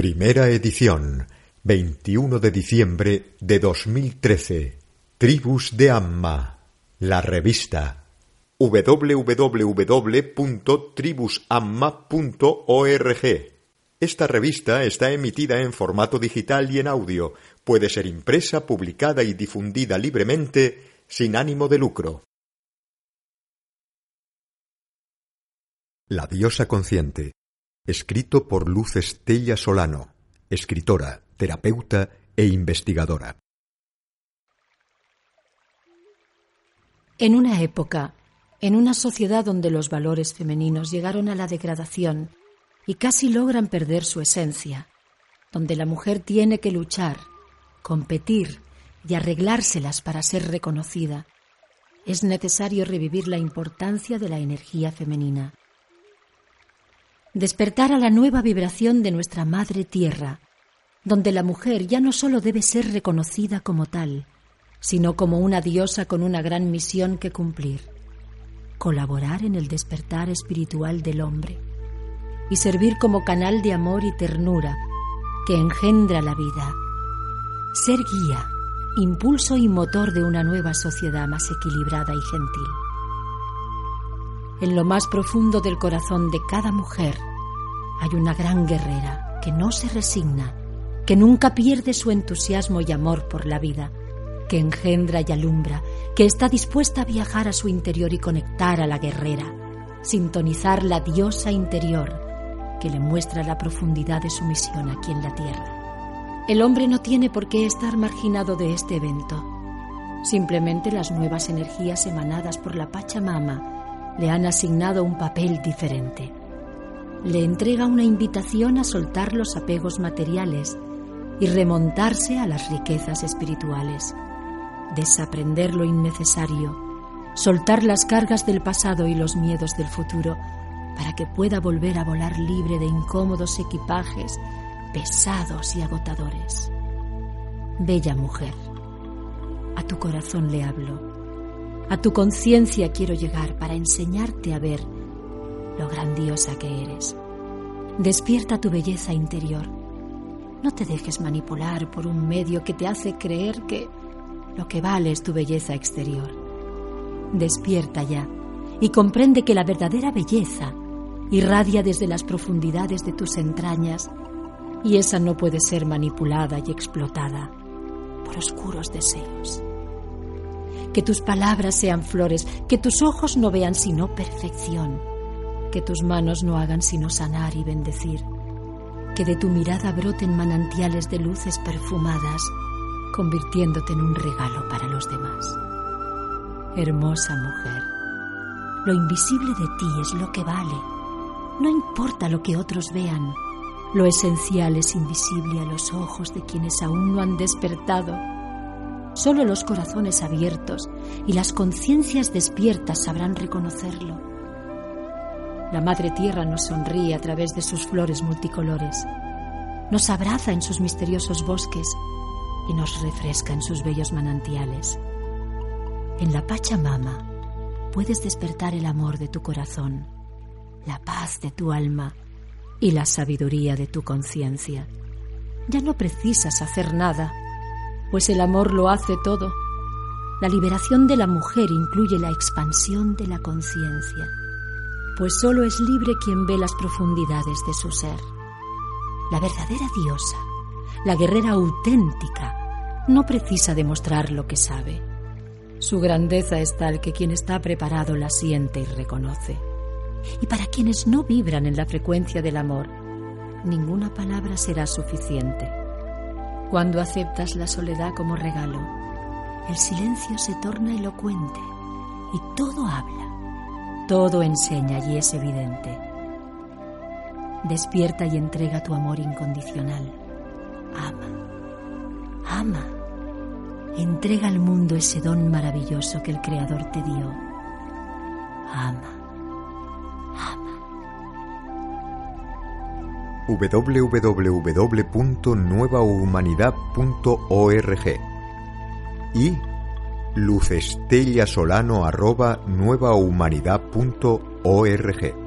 Primera edición, 21 de diciembre de 2013. Tribus de Amma, la revista www.tribusamma.org. Esta revista está emitida en formato digital y en audio. Puede ser impresa, publicada y difundida libremente sin ánimo de lucro. La diosa consciente. Escrito por Luz Estella Solano, escritora, terapeuta e investigadora. En una época, en una sociedad donde los valores femeninos llegaron a la degradación y casi logran perder su esencia, donde la mujer tiene que luchar, competir y arreglárselas para ser reconocida, es necesario revivir la importancia de la energía femenina despertar a la nueva vibración de nuestra Madre Tierra, donde la mujer ya no solo debe ser reconocida como tal, sino como una diosa con una gran misión que cumplir, colaborar en el despertar espiritual del hombre y servir como canal de amor y ternura que engendra la vida, ser guía, impulso y motor de una nueva sociedad más equilibrada y gentil en lo más profundo del corazón de cada mujer hay una gran guerrera que no se resigna, que nunca pierde su entusiasmo y amor por la vida, que engendra y alumbra, que está dispuesta a viajar a su interior y conectar a la guerrera, sintonizar la diosa interior que le muestra la profundidad de su misión aquí en la tierra. El hombre no tiene por qué estar marginado de este evento. Simplemente las nuevas energías emanadas por la Pachamama le han asignado un papel diferente. Le entrega una invitación a soltar los apegos materiales y remontarse a las riquezas espirituales, desaprender lo innecesario, soltar las cargas del pasado y los miedos del futuro para que pueda volver a volar libre de incómodos equipajes pesados y agotadores. Bella mujer, a tu corazón le hablo a tu conciencia quiero llegar para enseñarte a ver lo grandiosa que eres. Despierta tu belleza interior. No te dejes manipular por un medio que te hace creer que lo que vale es tu belleza exterior. Despierta ya y comprende que la verdadera belleza irradia desde las profundidades de tus entrañas y esa no puede ser manipulada y explotada por oscuros deseos que tus palabras sean flores, que tus ojos no vean sino perfección, que tus manos no hagan sino sanar y bendecir, que de tu mirada broten manantiales de luces perfumadas, convirtiéndote en un regalo para los demás. Hermosa mujer, lo invisible de ti es lo que vale, no importa lo que otros vean, lo esencial es invisible a los ojos de quienes aún no han despertado Solo los corazones abiertos y las conciencias despiertas sabrán reconocerlo. La Madre Tierra nos sonríe a través de sus flores multicolores, nos abraza en sus misteriosos bosques y nos refresca en sus bellos manantiales. En la Pachamama puedes despertar el amor de tu corazón, la paz de tu alma y la sabiduría de tu conciencia. Ya no precisas hacer nada pues el amor lo hace todo. La liberación de la mujer incluye la expansión de la conciencia, pues solo es libre quien ve las profundidades de su ser. La verdadera diosa, la guerrera auténtica, no precisa demostrar lo que sabe. Su grandeza es tal que quien está preparado la siente y reconoce. Y para quienes no vibran en la frecuencia del amor, ninguna palabra será suficiente. Cuando aceptas la soledad como regalo, el silencio se torna elocuente y todo habla, todo enseña y es evidente. Despierta y entrega tu amor incondicional. Ama. Ama. Entrega al mundo ese don maravilloso que el Creador te dio. Ama. www.nuevahumanidad.org y lucestellasolano.nuevahumanidad.org